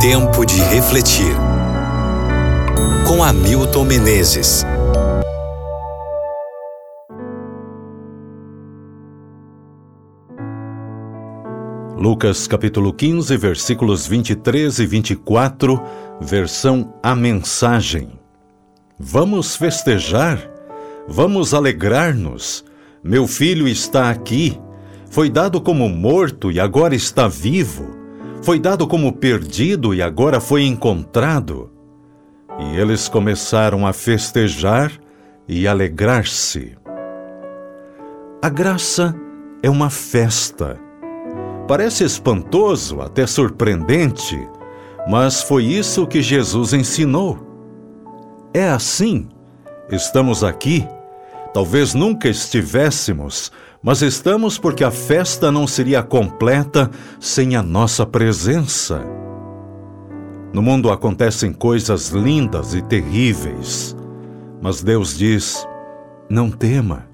Tempo de refletir. Com Hamilton Menezes. Lucas capítulo 15, versículos 23 e 24, versão A Mensagem. Vamos festejar, vamos alegrar-nos. Meu filho está aqui. Foi dado como morto e agora está vivo. Foi dado como perdido e agora foi encontrado. E eles começaram a festejar e alegrar-se. A graça é uma festa Parece espantoso, até surpreendente, mas foi isso que Jesus ensinou. É assim. Estamos aqui. Talvez nunca estivéssemos, mas estamos porque a festa não seria completa sem a nossa presença. No mundo acontecem coisas lindas e terríveis, mas Deus diz: Não tema,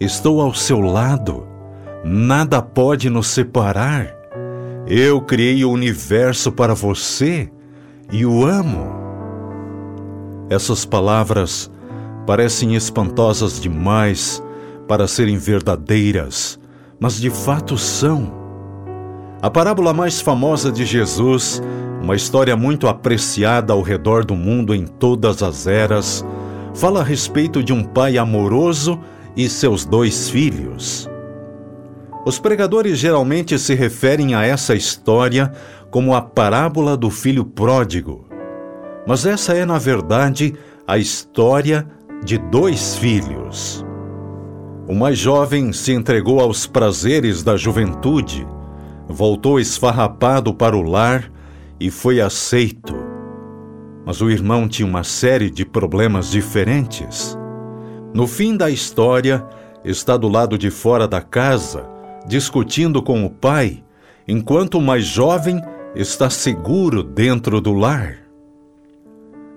estou ao seu lado Nada pode nos separar. Eu criei o universo para você e o amo. Essas palavras parecem espantosas demais para serem verdadeiras, mas de fato são. A parábola mais famosa de Jesus, uma história muito apreciada ao redor do mundo em todas as eras, fala a respeito de um pai amoroso e seus dois filhos. Os pregadores geralmente se referem a essa história como a parábola do filho pródigo. Mas essa é, na verdade, a história de dois filhos. O mais jovem se entregou aos prazeres da juventude, voltou esfarrapado para o lar e foi aceito. Mas o irmão tinha uma série de problemas diferentes. No fim da história, está do lado de fora da casa discutindo com o pai, enquanto o mais jovem está seguro dentro do lar.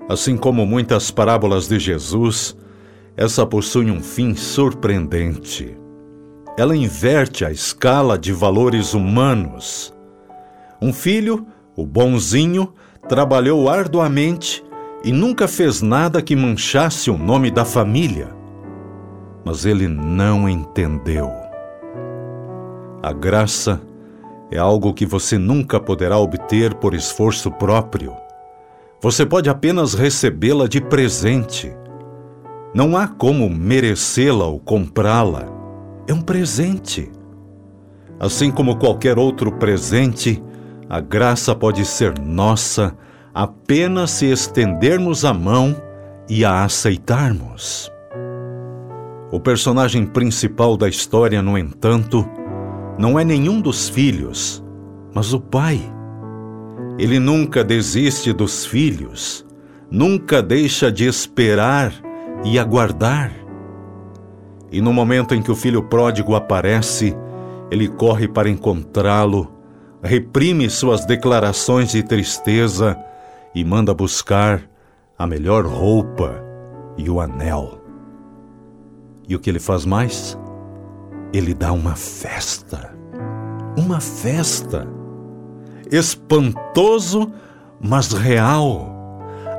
Assim como muitas parábolas de Jesus, essa possui um fim surpreendente. Ela inverte a escala de valores humanos. Um filho, o bonzinho, trabalhou arduamente e nunca fez nada que manchasse o nome da família. Mas ele não entendeu. A graça é algo que você nunca poderá obter por esforço próprio. Você pode apenas recebê-la de presente. Não há como merecê-la ou comprá-la. É um presente. Assim como qualquer outro presente, a graça pode ser nossa apenas se estendermos a mão e a aceitarmos. O personagem principal da história, no entanto, não é nenhum dos filhos, mas o pai. Ele nunca desiste dos filhos, nunca deixa de esperar e aguardar. E no momento em que o filho pródigo aparece, ele corre para encontrá-lo, reprime suas declarações de tristeza e manda buscar a melhor roupa e o anel. E o que ele faz mais? ele dá uma festa. Uma festa. Espantoso, mas real.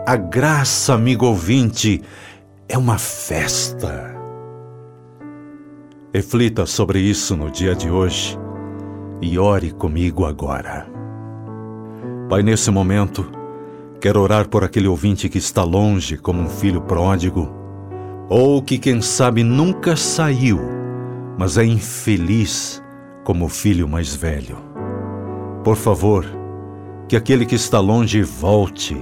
A graça, amigo ouvinte, é uma festa. Reflita sobre isso no dia de hoje e ore comigo agora. Pai, nesse momento, quero orar por aquele ouvinte que está longe como um filho pródigo, ou que, quem sabe, nunca saiu mas é infeliz como o filho mais velho. Por favor, que aquele que está longe volte,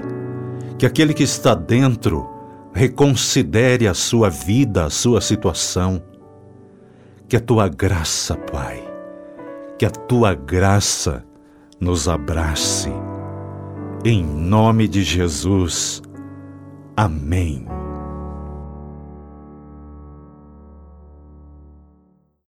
que aquele que está dentro reconsidere a sua vida, a sua situação. Que a tua graça, Pai, que a tua graça nos abrace. Em nome de Jesus. Amém.